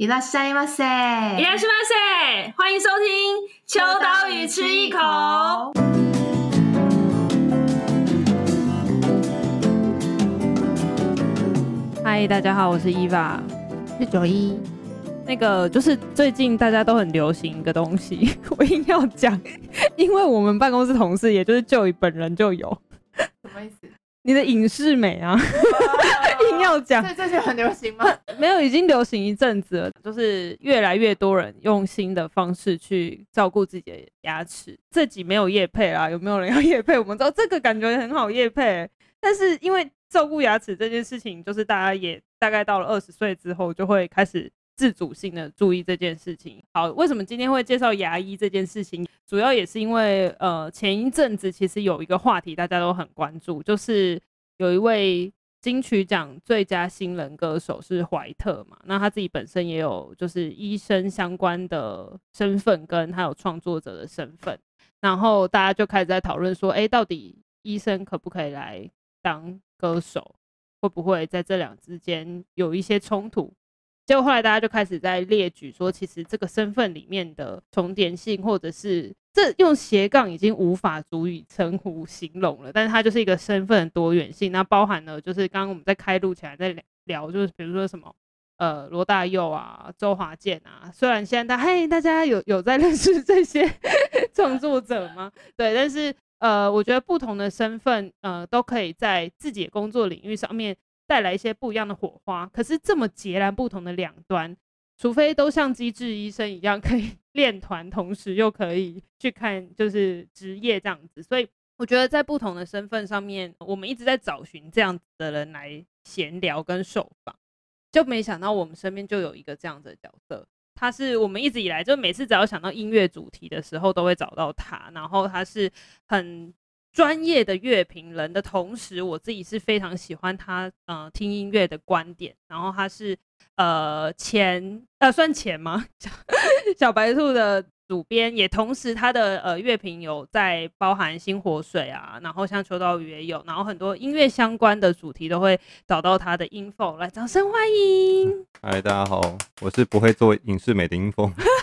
伊拉西马塞，伊拉西马塞，欢迎收听《秋刀鱼吃一口》。嗨，大家好，我是伊娃，是九一。那个就是最近大家都很流行一个东西，我硬要讲，因为我们办公室同事，也就是就一本人就有。什么意思？你的影视美啊，硬要讲，这这些很流行吗？没有，已经流行一阵子了。就是越来越多人用新的方式去照顾自己的牙齿。这集没有叶配啦，有没有人要叶配？我们知道这个感觉很好叶配，但是因为照顾牙齿这件事情，就是大家也大概到了二十岁之后，就会开始自主性的注意这件事情。好，为什么今天会介绍牙医这件事情？主要也是因为，呃，前一阵子其实有一个话题大家都很关注，就是有一位金曲奖最佳新人歌手是怀特嘛，那他自己本身也有就是医生相关的身份，跟他有创作者的身份，然后大家就开始在讨论说，哎，到底医生可不可以来当歌手？会不会在这两之间有一些冲突？结果后来大家就开始在列举说，其实这个身份里面的重叠性，或者是这用斜杠已经无法足以称呼形容了。但是它就是一个身份的多元性，那包含了就是刚刚我们在开录起来在聊，就是比如说什么呃罗大佑啊、周华健啊。虽然现在大嘿大家有有在认识这些创作者吗？对，但是呃我觉得不同的身份呃都可以在自己的工作领域上面。带来一些不一样的火花，可是这么截然不同的两端，除非都像机智医生一样可以练团，同时又可以去看就是职业这样子，所以我觉得在不同的身份上面，我们一直在找寻这样子的人来闲聊跟受访，就没想到我们身边就有一个这样子的角色，他是我们一直以来就每次只要想到音乐主题的时候都会找到他，然后他是很。专业的乐评人的同时，我自己是非常喜欢他呃听音乐的观点。然后他是呃前呃算前吗？小，白兔的主编，也同时他的呃乐评有在包含星火水啊，然后像秋刀鱼也有，然后很多音乐相关的主题都会找到他的 info 来，掌声欢迎！嗨，大家好，我是不会做影视美的音 n。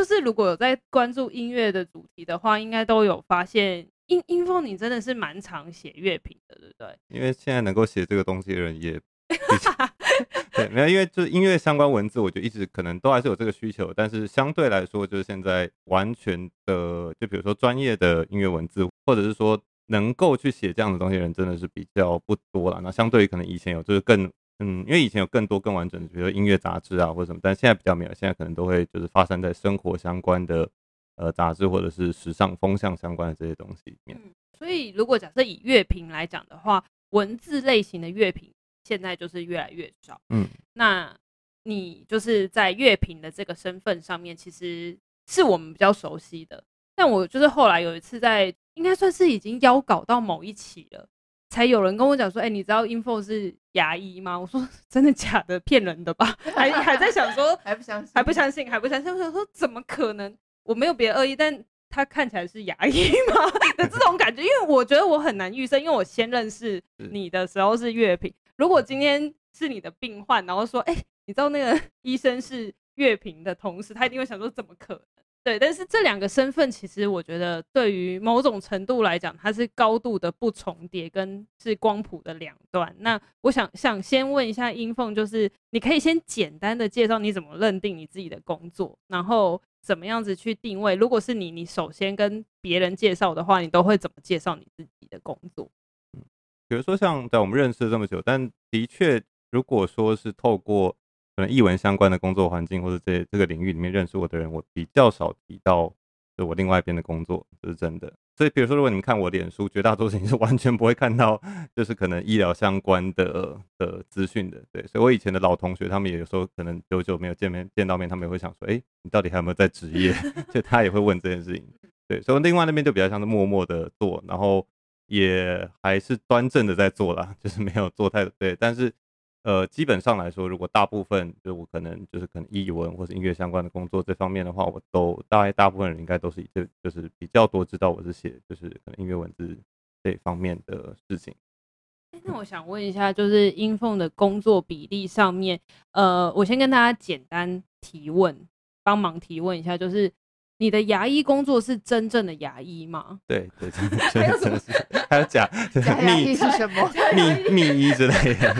就是如果有在关注音乐的主题的话，应该都有发现，音音风你真的是蛮常写乐评的，对不对？因为现在能够写这个东西的人也，对，没有，因为就是音乐相关文字，我觉得一直可能都还是有这个需求，但是相对来说，就是现在完全的，就比如说专业的音乐文字，或者是说能够去写这样的东西的人，真的是比较不多了。那相对于可能以前有，就是更。嗯，因为以前有更多更完整的，比如说音乐杂志啊或者什么，但现在比较没有，现在可能都会就是发生在生活相关的呃杂志或者是时尚风向相关的这些东西里面。嗯，所以如果假设以乐评来讲的话，文字类型的乐评现在就是越来越少。嗯，那你就是在乐评的这个身份上面，其实是我们比较熟悉的。但我就是后来有一次在，应该算是已经邀稿到某一期了。才有人跟我讲说，哎、欸，你知道 info 是牙医吗？我说真的假的，骗人的吧？还还在想说，还不相信，还不相信，还不相信。我想说，怎么可能？我没有别的恶意，但他看起来是牙医吗？的这种感觉，因为我觉得我很难预测，因为我先认识你的时候是月平。如果今天是你的病患，然后说，哎、欸，你知道那个 医生是乐评的同时，他一定会想说，怎么可能？对，但是这两个身份其实我觉得对于某种程度来讲，它是高度的不重叠，跟是光谱的两端。那我想想先问一下英凤，就是你可以先简单的介绍你怎么认定你自己的工作，然后怎么样子去定位。如果是你，你首先跟别人介绍的话，你都会怎么介绍你自己的工作？比如说像在我们认识这么久，但的确，如果说是透过。可能艺文相关的工作环境，或者这这个领域里面认识我的人，我比较少提到就我另外一边的工作，这是真的。所以，比如说，如果你们看我脸书，绝大多数你是完全不会看到，就是可能医疗相关的的资讯的。对，所以我以前的老同学，他们也有时候可能久久没有见面见到面，他们也会想说，哎，你到底还有没有在职业？就他也会问这件事情。对，所以另外那边就比较像是默默的做，然后也还是端正的在做啦，就是没有做太对，但是。呃，基本上来说，如果大部分就我可能就是可能译文或是音乐相关的工作这方面的话，我都大概大部分人应该都是就就是比较多知道我是写就是可能音乐文字这方面的事情。那我想问一下，就是英凤的工作比例上面，呃，我先跟大家简单提问，帮忙提问一下，就是你的牙医工作是真正的牙医吗？对对，真 的真的是，还有假假牙 医是什么？秘秘医之类的，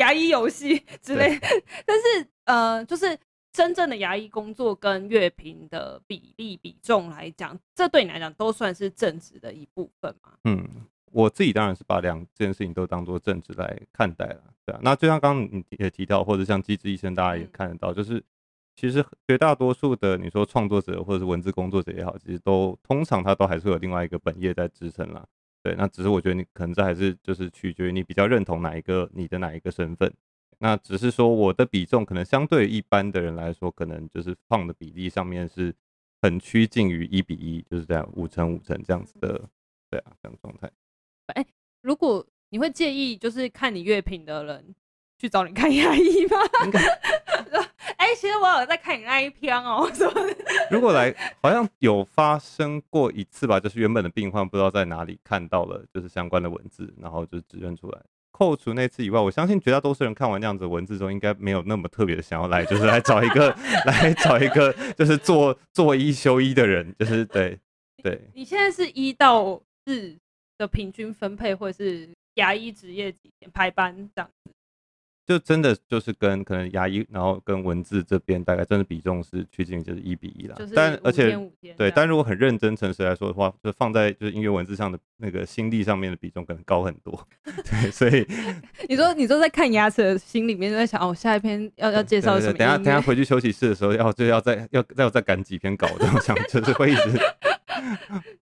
牙医游戏之类？但是呃，就是真正的牙医工作跟乐评的比例比重来讲，这对你来讲都算是正职的一部分嘛？嗯。我自己当然是把两件事情都当做正职来看待了，对啊。那就像刚刚你也提到，或者像机智医生，大家也看得到，就是其实绝大多数的你说创作者或者是文字工作者也好，其实都通常他都还是有另外一个本业在支撑啦。对，那只是我觉得你可能这还是就是取决于你比较认同哪一个你的哪一个身份。那只是说我的比重可能相对一般的人来说，可能就是放的比例上面是很趋近于一比一，就是这样五成五成这样子的，对啊，这样状态。哎、欸，如果你会介意，就是看你乐评的人去找你看牙医吗？哎、欸，其实我有在看你那一篇哦。如果来，好像有发生过一次吧，就是原本的病患不知道在哪里看到了，就是相关的文字，然后就指认出来。扣除那次以外，我相信绝大多数人看完那样子的文字之后，应该没有那么特别的想要来，就是来找一个，来找一个，就是做做医修医的人，就是对对。你现在是一到四。的平均分配会是牙医职业几天排班这样子，就真的就是跟可能牙医，然后跟文字这边大概真的比重是趋近就是一比一啦。但而且对，但如果很认真诚实来说的话，就放在就是音乐文字上的那个心力上面的比重可能高很多。对，所以 你说你说在看牙齿的心里面就在想哦，下一篇要要介绍什么？等下等下回去休息室的时候要就要再要要再赶几篇稿这样想，就是会一直。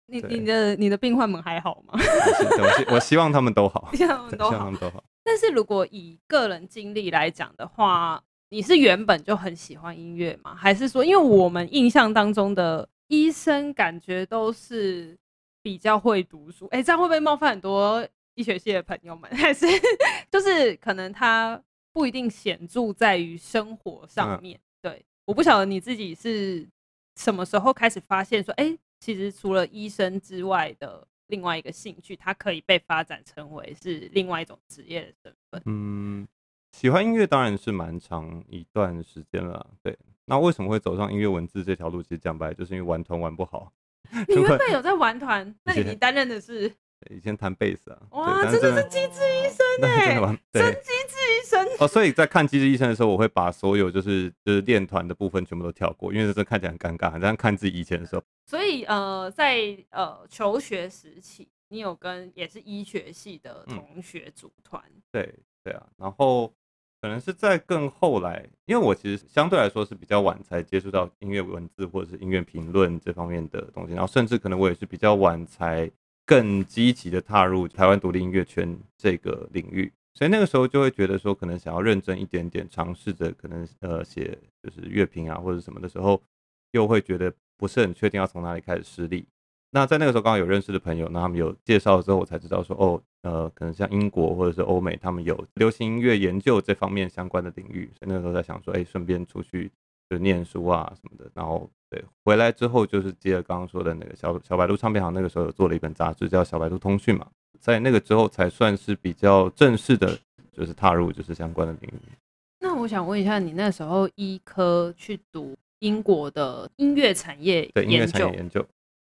你你的你的病患们还好吗？我希我希望他们都好，希望他们，都好。但是如果以个人经历来讲的话，你是原本就很喜欢音乐吗？还是说，因为我们印象当中的医生感觉都是比较会读书？哎、欸，这样会不会冒犯很多医学系的朋友们？还是就是可能他不一定显著在于生活上面？嗯、对，我不晓得你自己是什么时候开始发现说，哎、欸。其实除了医生之外的另外一个兴趣，它可以被发展成为是另外一种职业的身份。嗯，喜欢音乐当然是蛮长一段时间了。对，那为什么会走上音乐文字这条路？其实讲白，就是因为玩团玩不好。你原本有在玩团，那你担任的是？以前弹贝斯啊。哇，真的是机智医生 哎，真机智哦。所以在看机智医生的时候，我会把所有就是就是练团的部分全部都跳过，因为这看起来很尴尬。这样看自己以前的时候。所以呃，在呃求学时期，你有跟也是医学系的同学组团？嗯，对对啊，然后可能是在更后来，因为我其实相对来说是比较晚才接触到音乐文字或者是音乐评论这方面的东西，然后甚至可能我也是比较晚才更积极的踏入台湾独立音乐圈这个领域，所以那个时候就会觉得说，可能想要认真一点点，尝试着可能呃写就是乐评啊或者什么的时候，又会觉得。不是很确定要从哪里开始施力。那在那个时候刚好有认识的朋友，那他们有介绍之后，我才知道说哦，呃，可能像英国或者是欧美，他们有流行音乐研究这方面相关的领域。所以那个时候在想说，哎，顺便出去就念书啊什么的。然后对，回来之后就是接着刚刚说的那个小小白鹿唱片行，那个时候有做了一本杂志叫《小白兔通讯》嘛，在那个之后才算是比较正式的，就是踏入就是相关的领域。那我想问一下，你那时候医科去读？英国的音乐产业对音乐产业研究，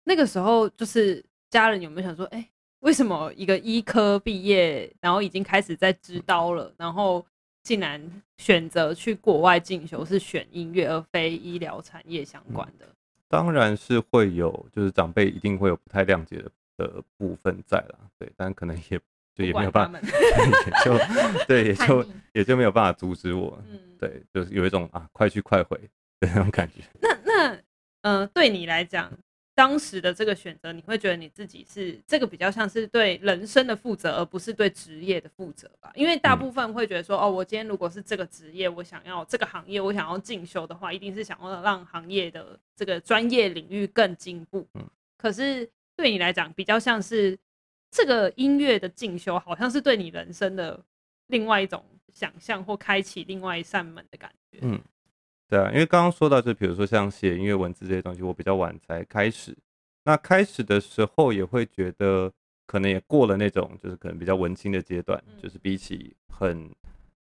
那个时候就是家人有没有想说，哎、欸，为什么一个医科毕业，然后已经开始在支刀了，然后竟然选择去国外进修，是选音乐而非医疗产业相关的？嗯、当然是会有，就是长辈一定会有不太谅解的的部分在了，对，但可能也就也没有办法，也就对，也就 也就没有办法阻止我，嗯，对，就是有一种啊，快去快回的。那种感觉。那那呃，对你来讲，当时的这个选择，你会觉得你自己是这个比较像是对人生的负责，而不是对职业的负责吧？因为大部分会觉得说，哦，我今天如果是这个职业，我想要这个行业，我想要进修的话，一定是想要让行业的这个专业领域更进步。嗯。可是对你来讲，比较像是这个音乐的进修，好像是对你人生的另外一种想象，或开启另外一扇门的感觉。嗯。对啊，因为刚刚说到，就比如说像写音乐文字这些东西，我比较晚才开始。那开始的时候也会觉得，可能也过了那种就是可能比较文青的阶段，就是比起很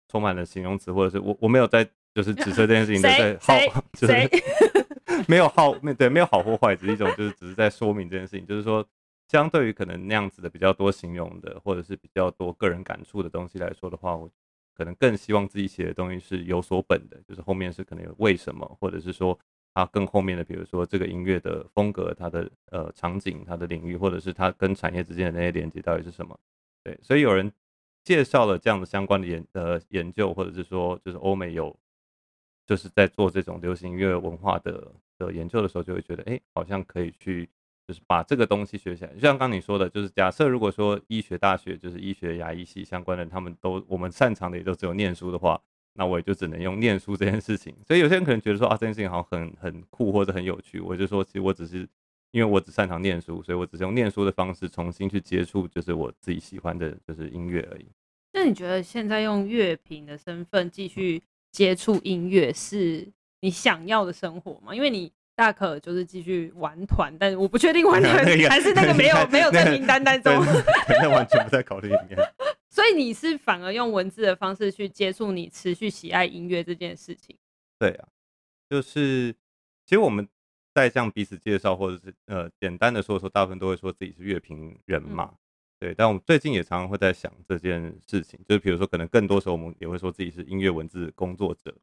充满了形容词，或者是我我没有在就是指责这件事情在 好，就是 没有好没对没有好或坏，只是一种就是只是在说明这件事情，就是说相对于可能那样子的比较多形容的，或者是比较多个人感触的东西来说的话，我可能更希望自己写的东西是有所本的，就是后面是可能有为什么，或者是说。它更后面的，比如说这个音乐的风格，它的呃场景，它的领域，或者是它跟产业之间的那些连接到底是什么？对，所以有人介绍了这样的相关的研呃研究，或者是说就是欧美有就是在做这种流行音乐文化的的研究的时候，就会觉得哎、好像可以去就是把这个东西学起来。就像刚你说的，就是假设如果说医学大学就是医学牙医系相关的，他们都我们擅长的也都只有念书的话。那我也就只能用念书这件事情，所以有些人可能觉得说啊，这件事情好像很很酷或者很有趣，我就说其实我只是因为我只擅长念书，所以我只是用念书的方式重新去接触，就是我自己喜欢的就是音乐而已。那你觉得现在用乐评的身份继续接触音乐是你想要的生活嘛？因为你大可就是继续玩团，但是我不确定玩团 还是那个没有没有在名单当中，那完全不在考虑里面。所以你是反而用文字的方式去接触你持续喜爱音乐这件事情。对啊，就是其实我们在向彼此介绍，或者是呃简单的说说，大部分都会说自己是乐评人嘛。嗯、对，但我们最近也常常会在想这件事情，就是比如说可能更多时候我们也会说自己是音乐文字工作者。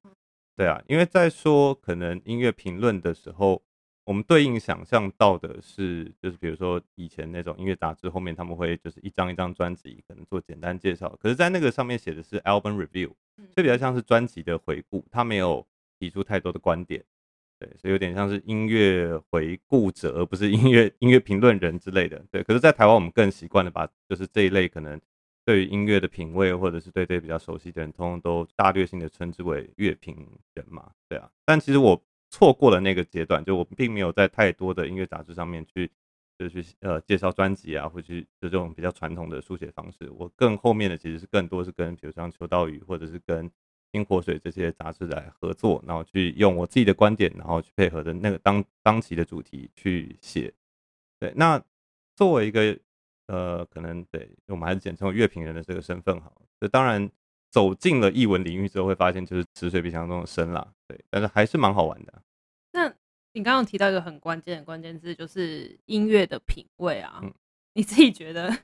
对啊，因为在说可能音乐评论的时候。我们对应想象到的是，就是比如说以前那种音乐杂志后面他们会就是一张一张专辑可能做简单介绍，可是，在那个上面写的是 album review，就比较像是专辑的回顾，他没有提出太多的观点，对，所以有点像是音乐回顾者，而不是音乐音乐评论人之类的，对。可是，在台湾我们更习惯的把就是这一类可能对于音乐的品味或者是对这比较熟悉的人，通通都大略性的称之为乐评人嘛，对啊。但其实我。错过了那个阶段，就我并没有在太多的音乐杂志上面去，就去呃介绍专辑啊，或去这种比较传统的书写方式。我更后面的其实是更多是跟比如像秋刀鱼或者是跟星火水这些杂志来合作，然后去用我自己的观点，然后去配合的那个当当期的主题去写。对，那作为一个呃可能对我们还是简称乐评人的这个身份好，这当然。走进了译文领域之后，会发现就是池水比想象中的深啦，对，但是还是蛮好玩的。那你刚刚提到一个很关键的关键字，就是音乐的品味啊。嗯、你自己觉得，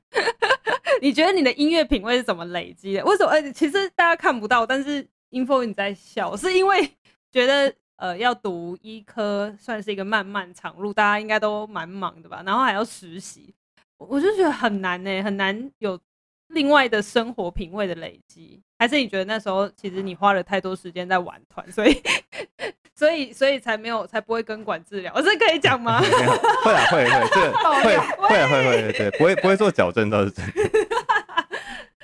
你觉得你的音乐品味是怎么累积的？为什么？呃，其实大家看不到，但是 Info 你在笑，是因为 觉得呃要读医科算是一个漫漫长路，大家应该都蛮忙的吧？然后还要实习，我就觉得很难呢、欸，很难有另外的生活品味的累积。还是你觉得那时候其实你花了太多时间在玩团，所以 所以所以才没有才不会根管治疗，我这可以讲吗？会啊会会这 个会会会会对，不会不会做矫正倒是真的。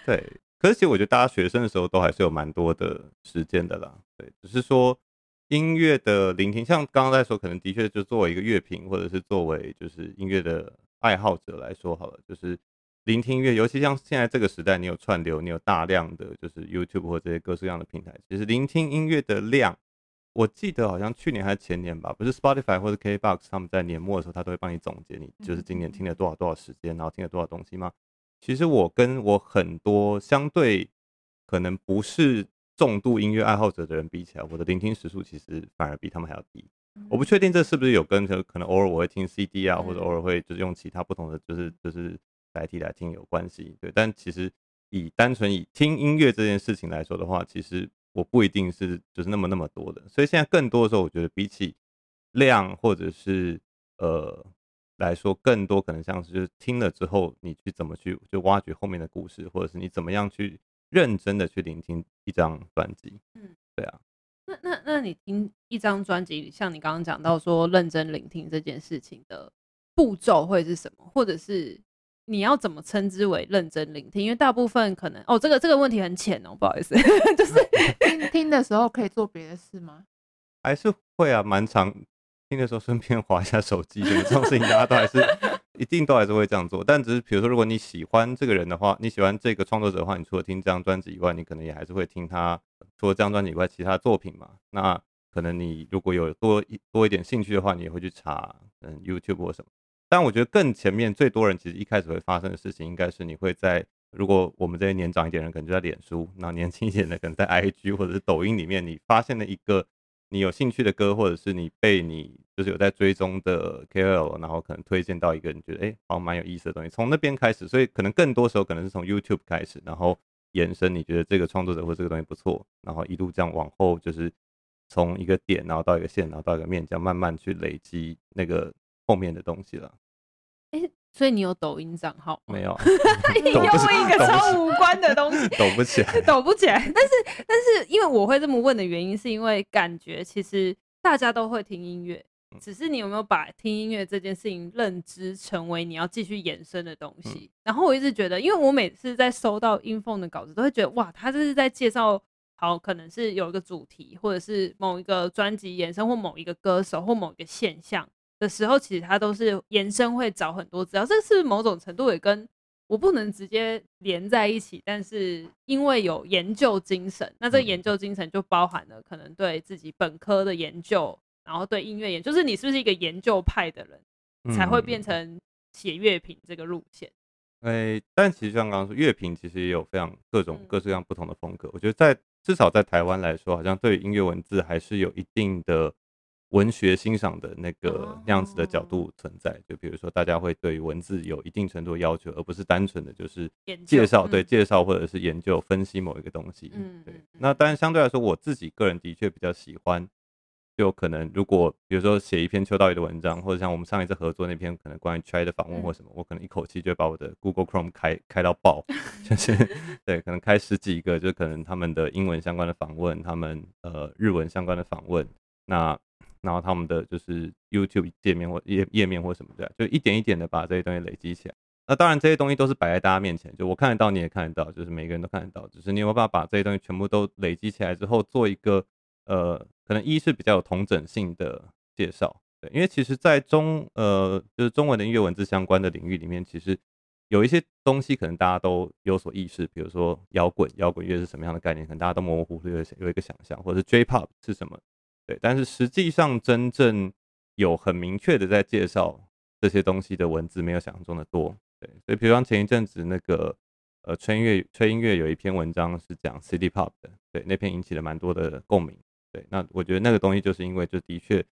对，可是其实我觉得大家学生的时候都还是有蛮多的时间的啦。对，只是说音乐的聆听，像刚刚在说，可能的确就作为一个乐评，或者是作为就是音乐的爱好者来说好了，就是。聆听音乐，尤其像现在这个时代，你有串流，你有大量的就是 YouTube 或这些各式各样的平台。其实聆听音乐的量，我记得好像去年还是前年吧，不是 Spotify 或者 KBox 他们在年末的时候，他都会帮你总结你就是今年听了多少多少时间，然后听了多少东西吗？其实我跟我很多相对可能不是重度音乐爱好者的人比起来，我的聆听时数其实反而比他们还要低。我不确定这是不是有跟可能偶尔我会听 CD 啊，或者偶尔会就是用其他不同的就是就是。载体来听有关系，对，但其实以单纯以听音乐这件事情来说的话，其实我不一定是就是那么那么多的，所以现在更多的时候，我觉得比起量或者是呃来说，更多可能像是就是听了之后，你去怎么去就挖掘后面的故事，或者是你怎么样去认真的去聆听一张专辑，嗯，对啊，那那那你听一张专辑，像你刚刚讲到说认真聆听这件事情的步骤会是什么，或者是？你要怎么称之为认真聆听？因为大部分可能哦，这个这个问题很浅哦，不好意思，就是听听的时候可以做别的事吗？还是会啊，蛮长听的时候顺便 滑一下手机，什么这种事情大家都还是一定都还是会这样做。但只是比如说，如果你喜欢这个人的话，你喜欢这个创作者的话，你除了听这张专辑以外，你可能也还是会听他除了这张专辑以外其他作品嘛。那可能你如果有多一多一点兴趣的话，你也会去查嗯 YouTube 或什么。但我觉得更前面最多人其实一开始会发生的事情，应该是你会在如果我们这些年长一点人可能就在脸书，那年轻一点的可能在 IG 或者是抖音里面，你发现了一个你有兴趣的歌，或者是你被你就是有在追踪的 KOL，然后可能推荐到一个你觉得哎好像蛮有意思的东西，从那边开始，所以可能更多时候可能是从 YouTube 开始，然后延伸你觉得这个创作者或这个东西不错，然后一路这样往后就是从一个点，然后到一个线，然后到一个面，这样慢慢去累积那个后面的东西了。欸所以你有抖音账号没有？你又问一个超无关的东西，抖不起来，抖不起来。但是，但是，因为我会这么问的原因，是因为感觉其实大家都会听音乐，只是你有没有把听音乐这件事情认知成为你要继续延伸的东西。然后我一直觉得，因为我每次在收到音凤的稿子，都会觉得哇，他这是在介绍，好，可能是有一个主题，或者是某一个专辑延伸，或某一个歌手，或某一个现象。的时候，其实他都是延伸，会找很多资料。这是某种程度也跟我不能直接连在一起，但是因为有研究精神，那这个研究精神就包含了可能对自己本科的研究，然后对音乐研究，就是你是不是一个研究派的人，才会变成写乐评这个路线？哎、欸，但其实像刚刚说，乐评其实也有非常各种各式各样不同的风格。我觉得在至少在台湾来说，好像对音乐文字还是有一定的。文学欣赏的那个那样子的角度存在，就比如说大家会对于文字有一定程度的要求，而不是单纯的就是介绍，对介绍或者是研究分析某一个东西。嗯，对。那当然相对来说，我自己个人的确比较喜欢，就可能如果比如说写一篇秋刀鱼的文章，或者像我们上一次合作那篇可能关于 Try 的访问或什么，我可能一口气就把我的 Google Chrome 开开到爆，就 是对，可能开十几个，就可能他们的英文相关的访问，他们呃日文相关的访问，那。然后他们的就是 YouTube 界面或页页面或什么的，就一点一点的把这些东西累积起来。那当然这些东西都是摆在大家面前，就我看得到，你也看得到，就是每个人都看得到。只是你有没有办法把这些东西全部都累积起来之后，做一个呃，可能一是比较有同整性的介绍。对，因为其实，在中呃就是中文的音乐文字相关的领域里面，其实有一些东西可能大家都有所意识，比如说摇滚，摇滚乐是什么样的概念，可能大家都模模糊糊有有一个想象，或者是 J-Pop 是什么。对，但是实际上真正有很明确的在介绍这些东西的文字，没有想象中的多。对，所以比如说前一阵子那个呃吹音乐吹音乐有一篇文章是讲 City Pop 的，对，那篇引起了蛮多的共鸣。对，那我觉得那个东西就是因为就的确，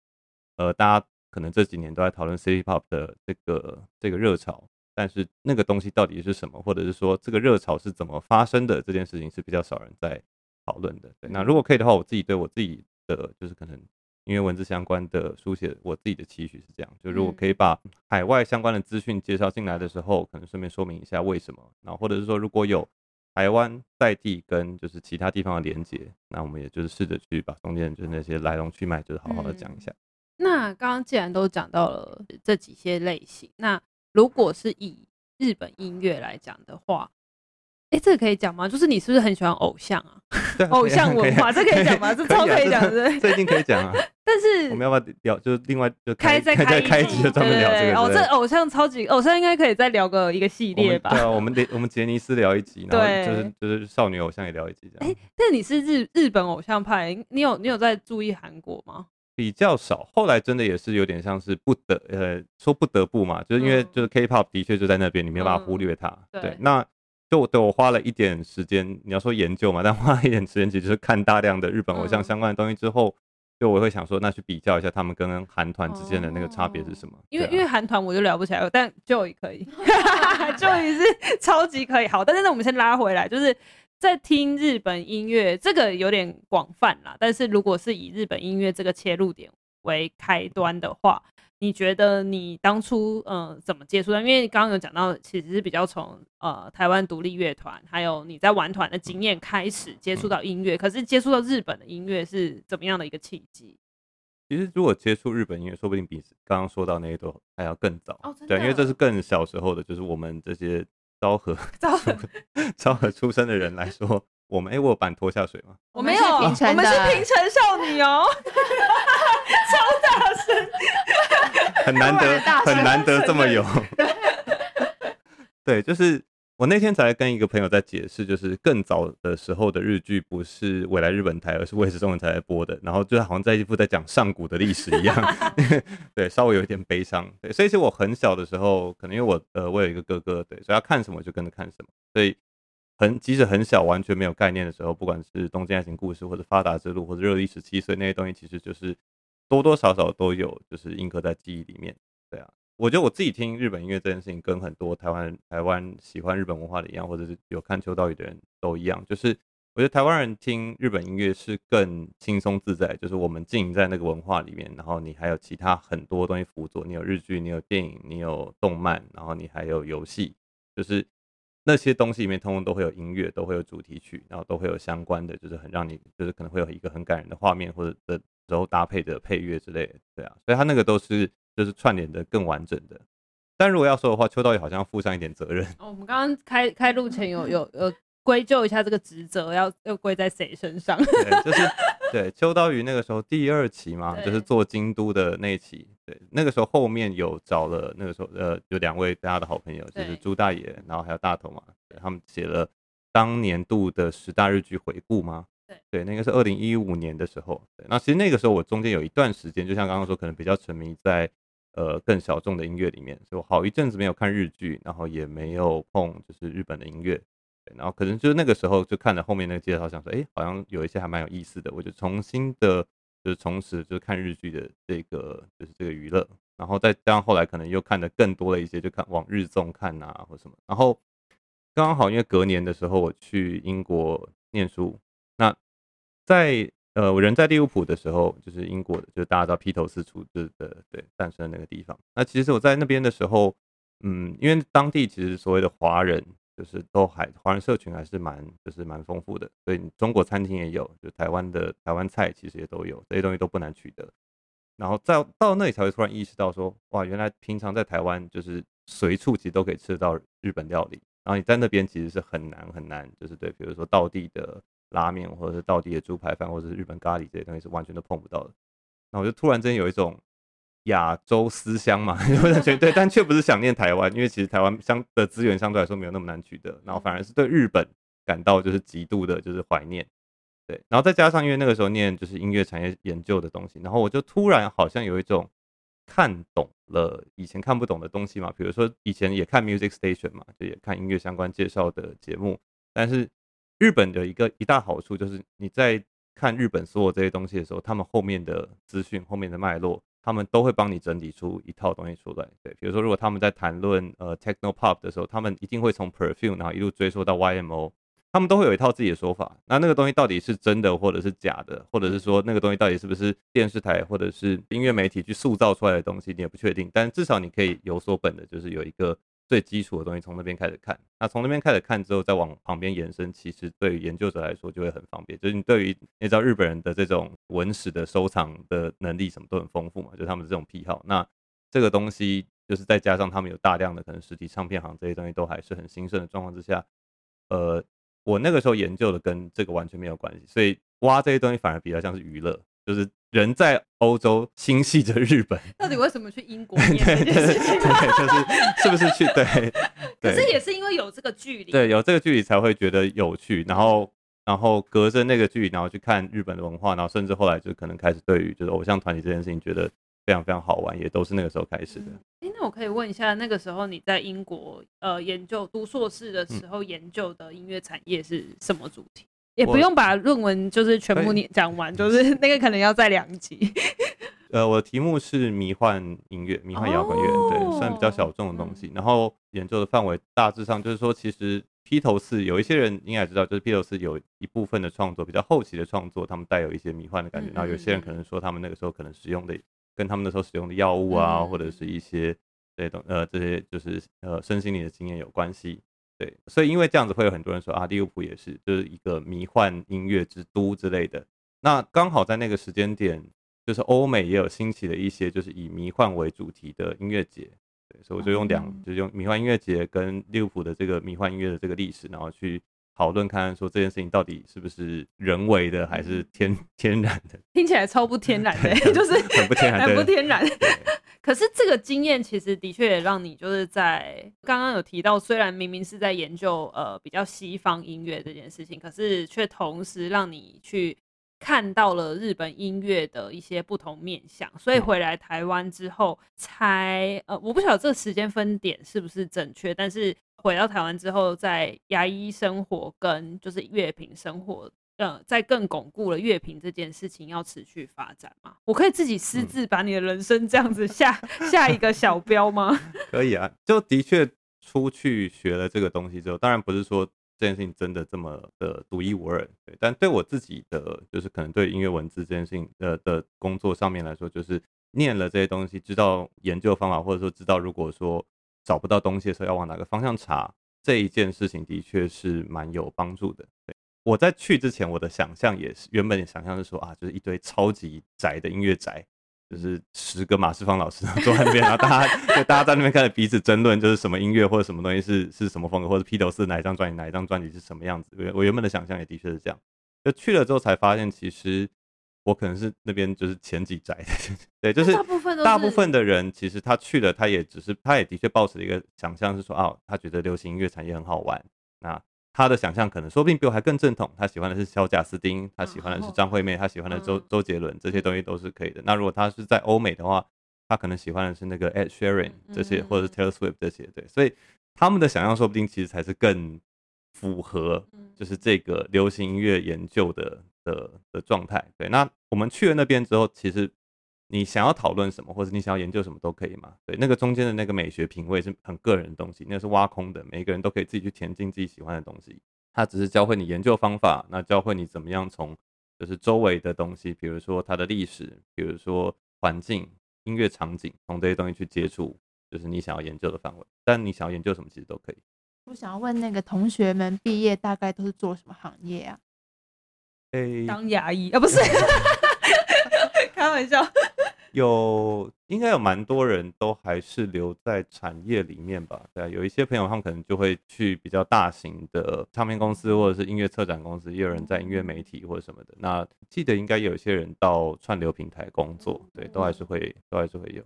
呃，大家可能这几年都在讨论 City Pop 的这个这个热潮，但是那个东西到底是什么，或者是说这个热潮是怎么发生的，这件事情是比较少人在讨论的。对，那如果可以的话，我自己对我自己。的就是可能音乐文字相关的书写，我自己的期许是这样：就如果可以把海外相关的资讯介绍进来的时候，可能顺便说明一下为什么，然后或者是说如果有台湾在地跟就是其他地方的连接，那我们也就是试着去把中间就是那些来龙去脉，就是好好的讲一下。那刚刚既然都讲到了这几些类型，那如果是以日本音乐来讲的话。哎、欸，这个可以讲吗？就是你是不是很喜欢偶像啊？偶像文化，这可以讲吗？这超可以讲的，对，这一定可以讲啊。但是我们要不要聊？就是另外就开再开开一集就专门聊这个。哦，这偶像超级偶像应该可以再聊个一个系列吧？对啊，我们得我们杰尼斯聊一集，然后就是就是少女偶像也聊一集这样。哎、欸，但你是日日本偶像派，你有你有在注意韩国吗？比较少，后来真的也是有点像是不得呃说不得不嘛，就是因为就是 K-pop 的确就在那边，你没办法忽略它。嗯、对，那。就对我花了一点时间，你要说研究嘛，但花了一点时间，其实就是看大量的日本偶像相关的东西之后，嗯、就我会想说，那去比较一下他们跟韩团之间的那个差别是什么？因为、啊、因为韩团我就聊不起来，但 Joey 可以，Joey 是超级可以。好，但是呢我们先拉回来，就是在听日本音乐，这个有点广泛啦。但是如果是以日本音乐这个切入点为开端的话。你觉得你当初呃怎么接触的？因为刚刚有讲到，其实是比较从呃台湾独立乐团，还有你在玩团的经验开始接触到音乐。可是接触到日本的音乐是怎么样的一个契机？其实如果接触日本音乐，说不定比刚刚说到那些都还要更早。哦，对，因为这是更小时候的，就是我们这些昭和 昭和 昭和出生的人来说，我们哎、欸，我有把你拖下水吗？我没有，我们是平成少女哦，超大声。很难得，很难得这么有。对，就是我那天才跟一个朋友在解释，就是更早的时候的日剧不是未来日本台，而是卫视中文台在播的，然后就好像在一副在讲上古的历史一样，对，稍微有一点悲伤。对，所以其实我很小的时候，可能因为我呃我有一个哥哥，对，所以他看什么就跟着看什么，所以很即使很小完全没有概念的时候，不管是东京爱情故事或者发达之路或者热力十七岁那些东西，其实就是多多少少都有，就是印刻在记忆里面，对啊。我觉得我自己听日本音乐这件事情，跟很多台湾台湾喜欢日本文化的一样，或者是有看秋刀鱼的人都一样，就是我觉得台湾人听日本音乐是更轻松自在，就是我们浸在那个文化里面，然后你还有其他很多东西辅佐，你有日剧，你有电影，你有动漫，然后你还有游戏，就是那些东西里面通通都会有音乐，都会有主题曲，然后都会有相关的，就是很让你就是可能会有一个很感人的画面，或者的时候搭配的配乐之类的，对啊，所以他那个都是。就是串联的更完整的，但如果要说的话，秋刀鱼好像要负上一点责任。哦，我们刚刚开开录前有 有有归咎一下这个职责，要要归在谁身上？对，就是 对秋刀鱼那个时候第二期嘛，就是做京都的那一期。对，那个时候后面有找了那个时候呃有两位大家的好朋友，就是朱大爷，然后还有大头嘛，对，他们写了当年度的十大日剧回顾吗？对对，那个是二零一五年的时候。对，那其实那个时候我中间有一段时间，就像刚刚说，可能比较沉迷在。呃，更小众的音乐里面，所以我好一阵子没有看日剧，然后也没有碰就是日本的音乐，然后可能就是那个时候就看了后面那个介绍，想说，哎，好像有一些还蛮有意思的，我就重新的就是重拾就是看日剧的这个就是这个娱乐，然后再加上后来可能又看的更多了一些，就看往日综看啊或什么，然后刚好因为隔年的时候我去英国念书，在。呃，我人在利物浦的时候，就是英国的，就是大家知道披头士出自的，对，诞生的那个地方。那其实我在那边的时候，嗯，因为当地其实所谓的华人，就是都还华人社群还是蛮，就是蛮丰富的，所以中国餐厅也有，就台湾的台湾菜其实也都有，这些东西都不难取得。然后在到那里才会突然意识到说，哇，原来平常在台湾就是随处其实都可以吃到日本料理，然后你在那边其实是很难很难，就是对，比如说道地的。拉面或者是道地的猪排饭，或者是日本咖喱这些东西是完全都碰不到的。那我就突然间有一种亚洲思乡嘛，对，但却不是想念台湾，因为其实台湾相的资源相对来说没有那么难取得，然后反而是对日本感到就是极度的就是怀念。对，然后再加上因为那个时候念就是音乐产业研究的东西，然后我就突然好像有一种看懂了以前看不懂的东西嘛，比如说以前也看 Music Station 嘛，就也看音乐相关介绍的节目，但是。日本的一个一大好处就是你在看日本所有这些东西的时候，他们后面的资讯、后面的脉络，他们都会帮你整理出一套东西出来。对，比如说如果他们在谈论呃 techno pop 的时候，他们一定会从 Perfume 然后一路追溯到 YMO，他们都会有一套自己的说法。那那个东西到底是真的或者是假的，或者是说那个东西到底是不是电视台或者是音乐媒体去塑造出来的东西，你也不确定。但至少你可以有所本的，就是有一个。最基础的东西从那边开始看，那从那边开始看之后，再往旁边延伸，其实对于研究者来说就会很方便。就是你对于你知道日本人的这种文史的收藏的能力什么都很丰富嘛，就他们这种癖好。那这个东西就是再加上他们有大量的可能实体唱片行这些东西都还是很兴盛的状况之下，呃，我那个时候研究的跟这个完全没有关系，所以挖这些东西反而比较像是娱乐，就是。人在欧洲心系着日本，到底为什么去英国？对，就是是不是去？对，可是也是因为有这个距离，对，有这个距离才会觉得有趣。然后，然后隔着那个距离，然后去看日本的文化，然后甚至后来就可能开始对于就是偶像团体这件事情觉得非常非常好玩，也都是那个时候开始的。哎、嗯，那我可以问一下，那个时候你在英国呃研究读硕士的时候研究的音乐产业是什么主题？也不用把论文就是全部你讲完，就是 那个可能要再两集。呃，我的题目是迷幻音乐、迷幻摇滚乐，对，算比较小众的东西。然后研究的范围大致上就是说，其实披头士有一些人应该也知道，就是披头士有一部分的创作比较后期的创作，他们带有一些迷幻的感觉。然后有些人可能说，他们那个时候可能使用的跟他们那时候使用的药物啊，或者是一些这些东呃这些就是呃身心灵的经验有关系。对，所以因为这样子会有很多人说啊，利物浦也是就是一个迷幻音乐之都之类的。那刚好在那个时间点，就是欧美也有兴起的一些就是以迷幻为主题的音乐节。对，所以我就用两，就用迷幻音乐节跟利物浦的这个迷幻音乐的这个历史，然后去讨论看看说这件事情到底是不是人为的还是天天然的。听起来超不天然的，就是很不天然，很不天然。可是这个经验其实的确也让你就是在刚刚有提到，虽然明明是在研究呃比较西方音乐这件事情，可是却同时让你去看到了日本音乐的一些不同面向。所以回来台湾之后才呃，我不晓得这个时间分点是不是正确，但是回到台湾之后，在牙医生活跟就是乐评生活。呃，在更巩固了乐评这件事情要持续发展吗？我可以自己私自把你的人生这样子下、嗯、下一个小标吗？可以啊，就的确出去学了这个东西之后，当然不是说这件事情真的这么的独一无二，对。但对我自己的，就是可能对音乐文字这件事情的的工作上面来说，就是念了这些东西，知道研究方法，或者说知道如果说找不到东西的时候要往哪个方向查，这一件事情的确是蛮有帮助的，对。我在去之前，我的想象也是原本的想象是说啊，就是一堆超级宅的音乐宅，就是十个马世芳老师 坐在那边，然后大家就大家在那边开始彼此争论，就是什么音乐或者什么东西是是什么风格，或者披头士哪一张专辑哪一张专辑是什么样子。我原本的想象也的确是这样，就去了之后才发现，其实我可能是那边就是前几宅的，对，就是大部分大部分的人其实他去了，他也只是他也的确抱持了一个想象是说啊，他觉得流行音乐产业很好玩，那。他的想象可能说不定比我还更正统，他喜欢的是小贾斯汀，他喜欢的是张惠妹，他喜欢的周周杰伦，这些东西都是可以的。那如果他是在欧美的话，他可能喜欢的是那个 Ed Sheeran 这些，或者是 Taylor Swift 这些，对。所以他们的想象说不定其实才是更符合，就是这个流行音乐研究的的的状态。对，那我们去了那边之后，其实。你想要讨论什么，或者你想要研究什么都可以嘛？对，那个中间的那个美学品味是很个人的东西，那是挖空的，每一个人都可以自己去填进自己喜欢的东西。它只是教会你研究方法，那教会你怎么样从就是周围的东西，比如说它的历史，比如说环境、音乐场景，从这些东西去接触，就是你想要研究的范围。但你想要研究什么，其实都可以。我想要问那个同学们毕业大概都是做什么行业啊？诶、欸，当牙医啊？不是，开玩笑。有，应该有蛮多人都还是留在产业里面吧？对啊，有一些朋友他们可能就会去比较大型的唱片公司或者是音乐策展公司，也有人在音乐媒体或者什么的。那记得应该有一些人到串流平台工作，对，都还是会，都还是会有。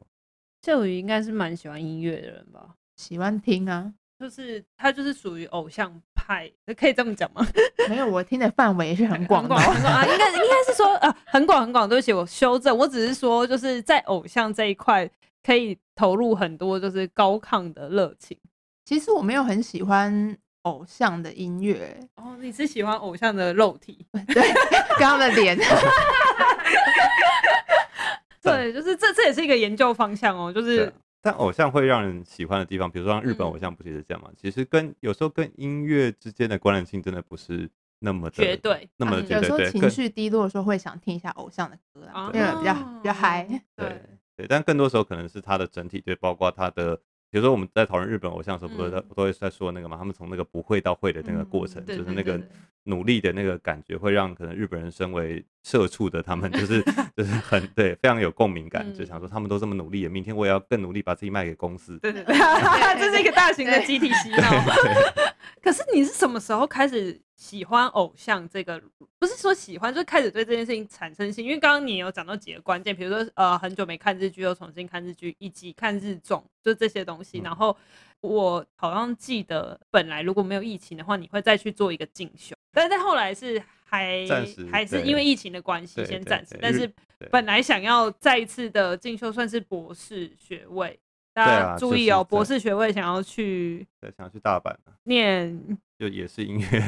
就应该是蛮喜欢音乐的人吧？喜欢听啊，就是他就是属于偶像。嗨，可以这么讲吗？没有，我听的范围也是很广，很广很广啊。应该应该是说，呃，很广很广。对不起，我修正，我只是说，就是在偶像这一块，可以投入很多就是高亢的热情。其实我没有很喜欢偶像的音乐。哦，你是喜欢偶像的肉体？对，刚刚的脸。对，就是这这也是一个研究方向哦，就是。但偶像会让人喜欢的地方，比如说像日本偶像，不也是这样吗？嗯、其实跟有时候跟音乐之间的关联性真的不是那么的绝对，那么绝对。有时候情绪低落的时候会想听一下偶像的歌啊，因为比较比较嗨。对对，但更多时候可能是他的整体，对，包括他的。比如说我们在讨论日本偶像的时候，不都在都会在说那个嘛？他们从那个不会到会的那个过程，就是那个努力的那个感觉，会让可能日本人身为社畜的他们，就是就是很对，非常有共鸣感，就想说他们都这么努力，明天我也要更努力，把自己卖给公司。对对 对，这是一个大型的集体洗 脑。可是你是什么时候开始喜欢偶像这个？不是说喜欢，就是开始对这件事情产生性。因为刚刚你有讲到几个关键，比如说呃很久没看日剧又重新看日剧，以及看日综，就这些东西。然后我好像记得，本来如果没有疫情的话，你会再去做一个进修，但是后来是还还是因为疫情的关系先暂时。但是本来想要再一次的进修，算是博士学位。大家注意哦，博士学位想要去，对，想要去大阪念，就也是音乐，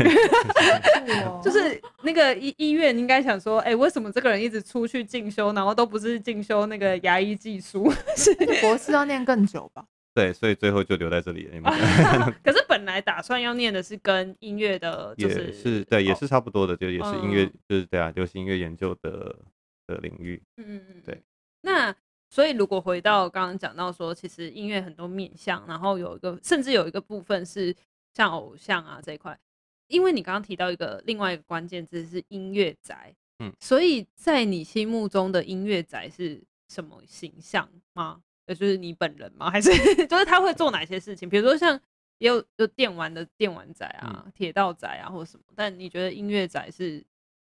就是那个医医院应该想说，哎，为什么这个人一直出去进修，然后都不是进修那个牙医技术？是 博士要念更久吧？对，所以最后就留在这里了。可是本来打算要念的是跟音乐的，就是也是对，也是差不多的，就也是音乐，就是对啊，流行音乐研究的的领域。嗯嗯嗯，对，那。所以，如果回到刚刚讲到说，其实音乐很多面向，然后有一个甚至有一个部分是像偶像啊这一块，因为你刚刚提到一个另外一个关键字是音乐宅，嗯，所以在你心目中的音乐宅是什么形象吗？也就是你本人吗？还是就是他会做哪些事情？比如说像也有就电玩的电玩仔啊、铁道仔啊或者什么，但你觉得音乐仔是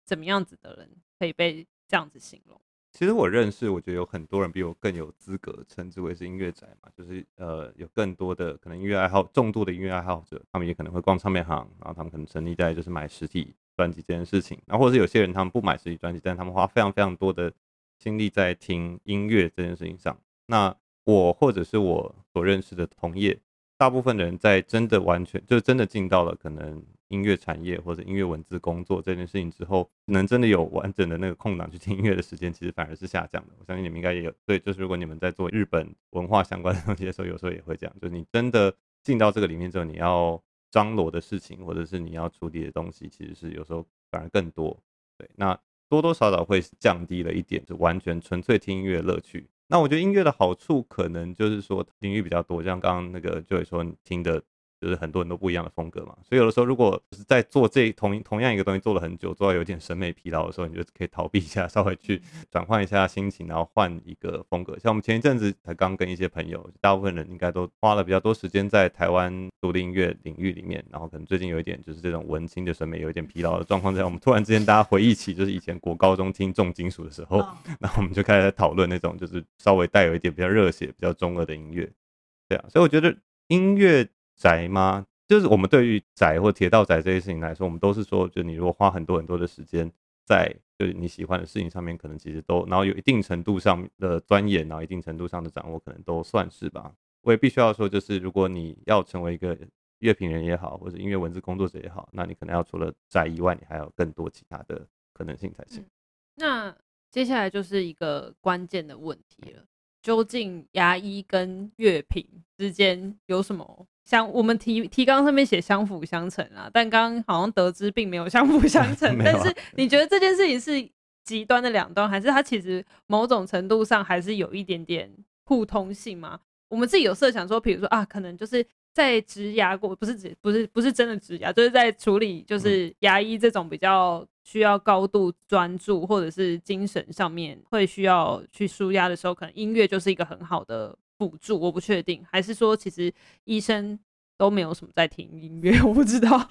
怎么样子的人可以被这样子形容？其实我认识，我觉得有很多人比我更有资格称之为是音乐宅嘛，就是呃有更多的可能音乐爱好重度的音乐爱好者，他们也可能会逛唱片行，然后他们可能沉溺在就是买实体专辑这件事情，然后或者是有些人他们不买实体专辑，但他们花非常非常多的精力在听音乐这件事情上。那我或者是我所认识的同业，大部分的人在真的完全就真的进到了可能。音乐产业或者音乐文字工作这件事情之后，能真的有完整的那个空档去听音乐的时间，其实反而是下降的。我相信你们应该也有，对，就是如果你们在做日本文化相关的东西的时候，有时候也会这样，就是你真的进到这个里面之后，你要张罗的事情或者是你要处理的东西，其实是有时候反而更多。对，那多多少少会降低了一点，就完全纯粹听音乐的乐趣。那我觉得音乐的好处可能就是说领域比较多，像刚刚那个就会说你听的。就是很多人都不一样的风格嘛，所以有的时候如果是在做这同同样一个东西做了很久，做到有点审美疲劳的时候，你就可以逃避一下，稍微去转换一下心情，然后换一个风格。像我们前一阵子才刚跟一些朋友，大部分人应该都花了比较多时间在台湾独立音乐领域里面，然后可能最近有一点就是这种文青的审美有一点疲劳的状况，在我们突然之间大家回忆起就是以前国高中听重金属的时候，然后我们就开始讨论那种就是稍微带有一点比较热血、比较中二的音乐，对啊，所以我觉得音乐宅吗？就是我们对于宅或铁道宅这些事情来说，我们都是说，就你如果花很多很多的时间在就是你喜欢的事情上面，可能其实都，然后有一定程度上的钻研，然后一定程度上的掌握，可能都算是吧。我也必须要说，就是如果你要成为一个乐评人也好，或者音乐文字工作者也好，那你可能要除了宅以外，你还有更多其他的可能性才行。那接下来就是一个关键的问题了，究竟牙医跟乐评之间有什么？像我们提提纲上面写相辅相成啊，但刚刚好像得知并没有相辅相成。啊、但是你觉得这件事情是极端的两端，还是它其实某种程度上还是有一点点互通性吗？我们自己有设想说，比如说啊，可能就是在植牙过，不是植，不是不是真的植牙，就是在处理就是牙医这种比较需要高度专注或者是精神上面会需要去舒压的时候，可能音乐就是一个很好的。辅助我不确定，还是说其实医生都没有什么在听音乐？我不知道。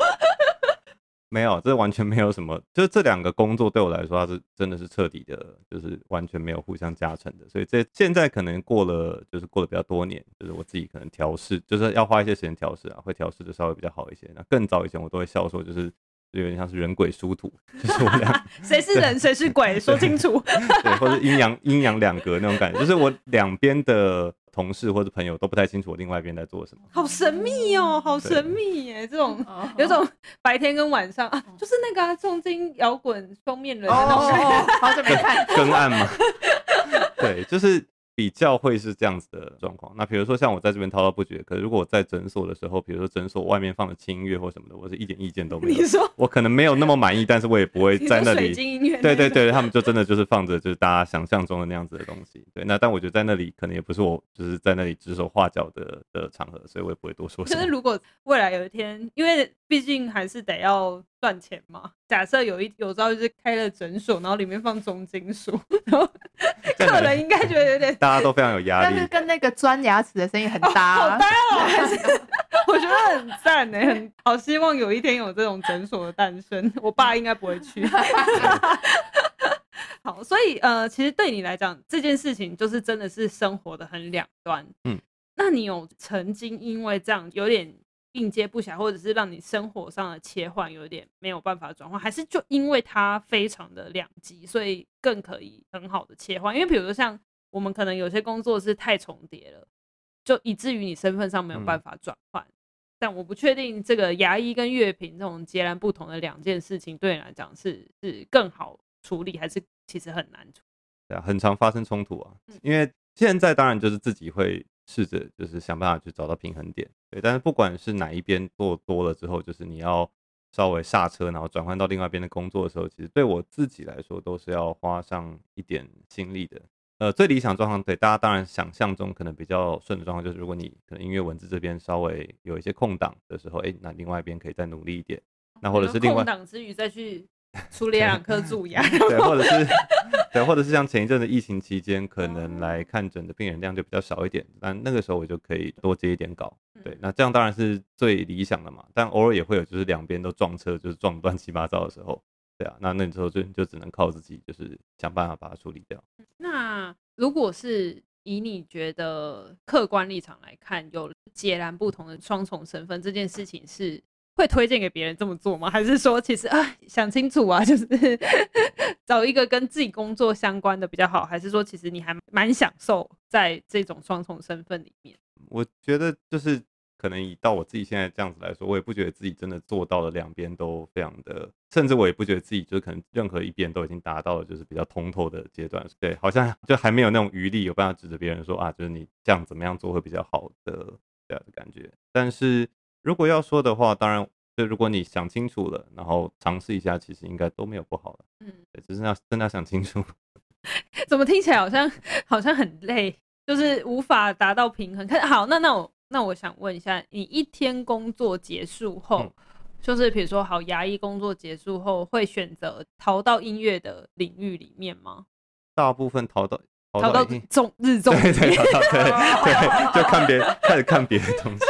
没有，这完全没有什么。就是这两个工作对我来说，它是真的是彻底的，就是完全没有互相加成的。所以这现在可能过了，就是过了比较多年，就是我自己可能调试，就是要花一些时间调试啊，会调试的稍微比较好一些。那更早以前我都会笑说，就是。就有点像是人鬼殊途，就是我俩 谁是人谁是鬼，说清楚。对，或者阴阳阴阳两隔那种感觉，就是我两边的同事或者朋友都不太清楚我另外一边在做什么。好神秘哦，好神秘耶！这种有种白天跟晚上啊，就是那个重金摇滚双面人的那种，好久没看。更暗嘛？对，就是。比较会是这样子的状况。那比如说像我在这边滔滔不绝，可是如果我在诊所的时候，比如说诊所外面放的轻音乐或什么的，我是一点意见都没有。你说我可能没有那么满意，但是我也不会在那里。对对对，他们就真的就是放着就是大家想象中的那样子的东西。对，那但我觉得在那里可能也不是我就是在那里指手画脚的的场合，所以我也不会多说什么。可是如果未来有一天，因为毕竟还是得要。赚钱嘛？假设有一有朝就是开了诊所，然后里面放重金属，然后 客人应该觉得有点，大家都非常有压力。但是跟那个钻牙齿的声音很搭，哦，好搭哦，还是我觉得很赞呢，很好希望有一天有这种诊所的诞生。我爸应该不会去。好，所以呃，其实对你来讲，这件事情就是真的是生活的很两端。嗯，那你有曾经因为这样有点？应接不暇，或者是让你生活上的切换有点没有办法转换，还是就因为它非常的两极，所以更可以很好的切换。因为比如说像我们可能有些工作是太重叠了，就以至于你身份上没有办法转换。嗯、但我不确定这个牙医跟乐评这种截然不同的两件事情，对你来讲是是更好处理，还是其实很难处理？对啊，很常发生冲突啊。因为现在当然就是自己会。试着就是想办法去找到平衡点，对。但是不管是哪一边做多了之后，就是你要稍微刹车，然后转换到另外一边的工作的时候，其实对我自己来说都是要花上一点心力的。呃，最理想状况，对大家当然想象中可能比较顺的状况，就是如果你可能音乐文字这边稍微有一些空档的时候，哎，那另外一边可以再努力一点。那或者是另外空档之余再去处理两颗蛀牙，对，或者是。对，或者是像前一阵的疫情期间，可能来看诊的病人量就比较少一点，那那个时候我就可以多接一点稿。对，那这样当然是最理想的嘛。但偶尔也会有，就是两边都撞车，就是撞乱七八糟的时候。对啊，那那时候就就只能靠自己，就是想办法把它处理掉。那如果是以你觉得客观立场来看，有截然不同的双重身份这件事情是会推荐给别人这么做吗？还是说其实啊想清楚啊，就是找一个跟自己工作相关的比较好？还是说其实你还蛮享受在这种双重身份里面？我觉得就是。可能以到我自己现在这样子来说，我也不觉得自己真的做到了两边都非常的，甚至我也不觉得自己就是可能任何一边都已经达到了就是比较通透的阶段，对，好像就还没有那种余力有办法指着别人说啊，就是你这样怎么样做会比较好的这样的感觉。但是如果要说的话，当然就如果你想清楚了，然后尝试一下，其实应该都没有不好的，嗯，只是要真的要想清楚。怎么听起来好像好像很累，就是无法达到平衡。看好，那那我。那我想问一下，你一天工作结束后，嗯、就是比如说好牙医工作结束后，会选择逃到音乐的领域里面吗？大部分逃到逃到中日中对对对 对，就看别开始看别的东西。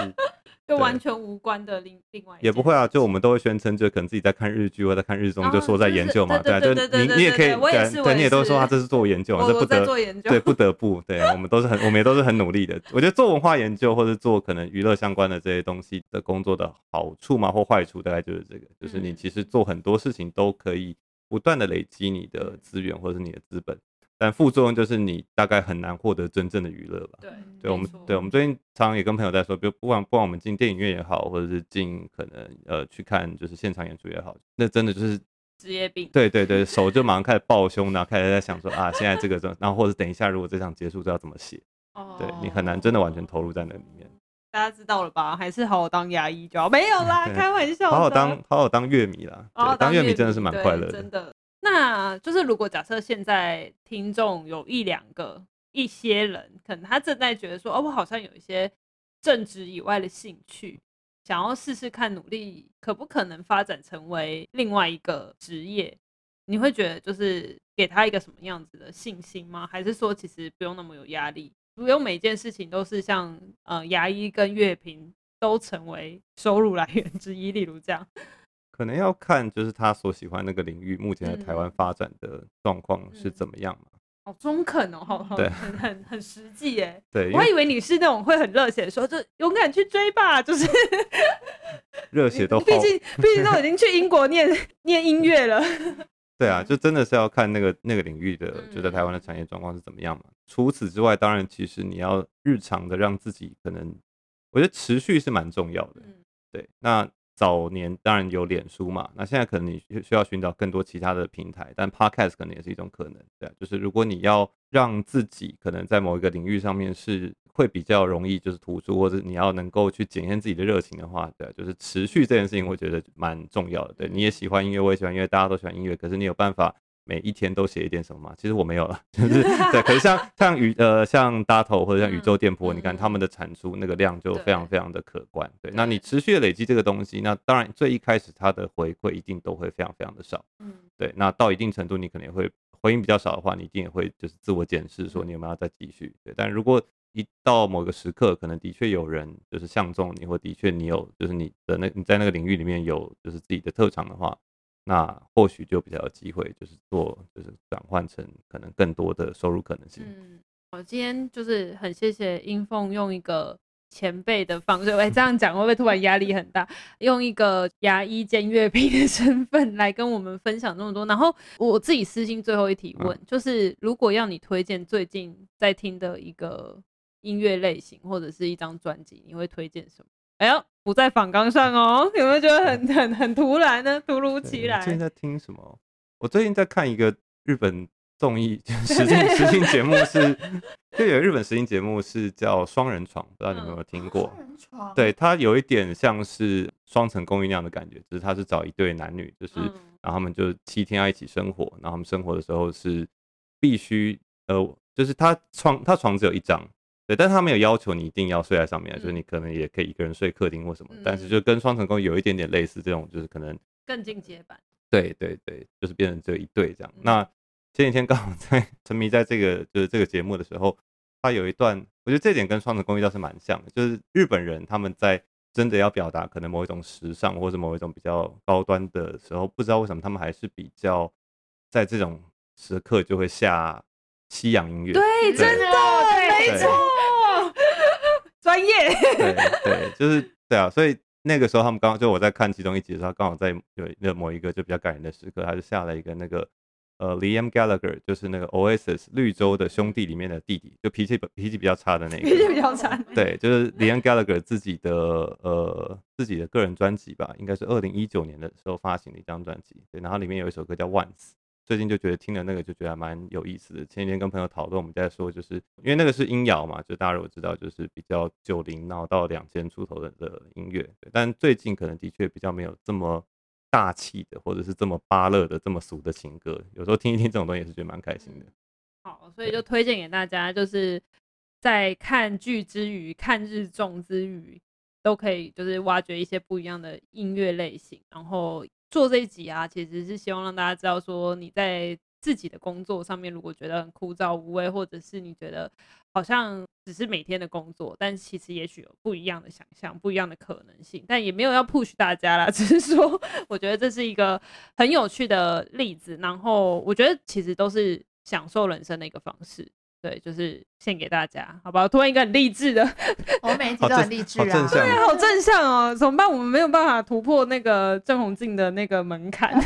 就完全无关的另另外也不会啊，就我们都会宣称，就可能自己在看日剧或者在看日综，就说在研究嘛，对啊，就你你也可以，对，你也都说他这是做研究，这不得对不得不，对，我们都是很，我们也都是很努力的。我觉得做文化研究或者做可能娱乐相关的这些东西的工作的好处嘛或坏处，大概就是这个，就是你其实做很多事情都可以不断的累积你的资源或者是你的资本。但副作用就是你大概很难获得真正的娱乐吧？对，对，我们对，我们最近常常也跟朋友在说，比如不管不管我们进电影院也好，或者是进可能呃去看就是现场演出也好，那真的就是职业病。对对对，手就马上开始抱胸，然后开始在想说啊，现在这个，然后或者等一下如果这场结束，这要怎么写？哦，对你很难真的完全投入在那里面。大家知道了吧？还是好好当牙医就好，没有啦，开玩笑。好好当好好当乐迷啦，哦，当乐迷真的是蛮快乐的，真的。那就是，如果假设现在听众有一两个、一些人，可能他正在觉得说，哦，我好像有一些正职以外的兴趣，想要试试看，努力可不可能发展成为另外一个职业？你会觉得就是给他一个什么样子的信心吗？还是说其实不用那么有压力，不用每件事情都是像呃牙医跟乐评都成为收入来源之一，例如这样？可能要看，就是他所喜欢那个领域，目前在台湾发展的状况是怎么样嘛？好中肯哦，好，对，很很很实际耶。对，我还以为你是那种会很热血，说就勇敢去追吧，就是 热血都。毕竟毕竟都已经去英国念念音乐了。对啊，就真的是要看那个那个领域的，就在台湾的产业状况是怎么样嘛。除此之外，当然其实你要日常的让自己可能，我觉得持续是蛮重要的。对，那。早年当然有脸书嘛，那现在可能你需要寻找更多其他的平台，但 Podcast 可能也是一种可能，对，就是如果你要让自己可能在某一个领域上面是会比较容易就是突出，或者你要能够去检验自己的热情的话，对，就是持续这件事情，我觉得蛮重要的。对，你也喜欢音乐，我也喜欢音乐，大家都喜欢音乐，可是你有办法。每一天都写一点什么吗？其实我没有了，就是对。可是像像宇呃像 Dato 或者像宇宙电波，嗯、你看他们的产出那个量就非常非常的可观。对，对，那你持续的累积这个东西，那当然最一开始它的回馈一定都会非常非常的少。嗯，对。那到一定程度，你可能也会回应比较少的话，你一定也会就是自我检视，说你有没有要再继续。对，但如果一到某个时刻，可能的确有人就是相中你，或的确你有就是你的那你在那个领域里面有就是自己的特长的话。那或许就比较有机会，就是做，就是转换成可能更多的收入可能性。嗯，我今天就是很谢谢英凤用一个前辈的方式，哎，这样讲会不会突然压力很大？用一个牙医兼乐评的身份来跟我们分享这么多。然后我自己私心最后一提问，嗯、就是如果要你推荐最近在听的一个音乐类型或者是一张专辑，你会推荐什么？哎呦，不在访纲上哦，有没有觉得很很很突然呢？突如其来。最近在听什么？我最近在看一个日本综艺实境实境节目是，是就有日本实境节目是叫《双人床》，不知道你们有没有听过？双人床。对，它有一点像是双层公寓那样的感觉，只是它是找一对男女，就是、嗯、然后他们就七天要一起生活，然后他们生活的时候是必须呃，就是他床他床只有一张。对，但是他没有要求你一定要睡在上面，嗯、就是你可能也可以一个人睡客厅或什么，嗯、但是就跟双层公寓有一点点类似，这种就是可能更进阶版。对对对，就是变成只有一对这样。嗯、那前几天刚好在沉迷在这个就是这个节目的时候，他有一段，我觉得这点跟双层公寓倒是蛮像的，就是日本人他们在真的要表达可能某一种时尚或者某一种比较高端的时候，不知道为什么他们还是比较在这种时刻就会下西洋音乐。对，真的，没错，专业。对对，就是对啊，所以那个时候他们刚刚就我在看其中一集的时候，刚好在有那某一个就比较感人的时刻，他就下了一个那个。呃，Liam Gallagher 就是那个 Oasis 绿洲的兄弟里面的弟弟，就脾气脾气比较差的那个。脾气比较差。对，就是 Liam Gallagher 自己的呃自己的个人专辑吧，应该是二零一九年的时候发行的一张专辑。对，然后里面有一首歌叫 Once，最近就觉得听了那个就觉得还蛮有意思的。前几天跟朋友讨论，我们在说就是因为那个是音摇嘛，就大家如果知道就是比较九零然后到两千出头的的音乐，但最近可能的确比较没有这么。大气的，或者是这么巴乐的、这么俗的情歌，有时候听一听这种东西也是觉得蛮开心的。好，所以就推荐给大家，就是在看剧之余、看日综之余，都可以就是挖掘一些不一样的音乐类型。然后做这一集啊，其实是希望让大家知道说你在。自己的工作上面，如果觉得很枯燥无味，或者是你觉得好像只是每天的工作，但其实也许有不一样的想象、不一样的可能性，但也没有要 push 大家啦，只是说我觉得这是一个很有趣的例子。然后我觉得其实都是享受人生的一个方式，对，就是献给大家，好不好？突然一个很励志的，我每一集都很励志啊，对啊，好正向哦，怎么办？我们没有办法突破那个郑红静的那个门槛。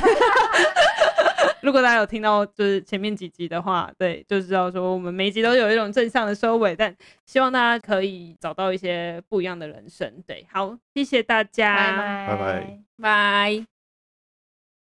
如果大家有听到就是前面几集的话，对，就知道说我们每一集都有一种正向的收尾，但希望大家可以找到一些不一样的人生。对，好，谢谢大家，拜拜，拜。